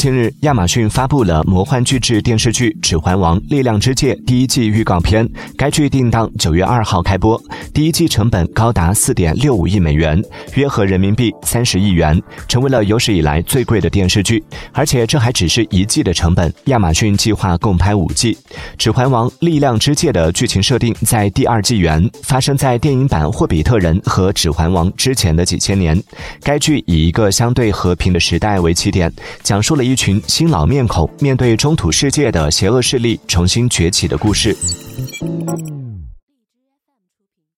近日，亚马逊发布了魔幻巨制电视剧《指环王：力量之戒》第一季预告片。该剧定档九月二号开播，第一季成本高达四点六五亿美元，约合人民币三十亿元，成为了有史以来最贵的电视剧。而且这还只是一季的成本，亚马逊计划共拍五季。《指环王：力量之戒》的剧情设定在第二纪元，发生在电影版《霍比特人》和《指环王》之前的几千年。该剧以一个相对和平的时代为起点，讲述了。一一群新老面孔面对中土世界的邪恶势力重新崛起的故事。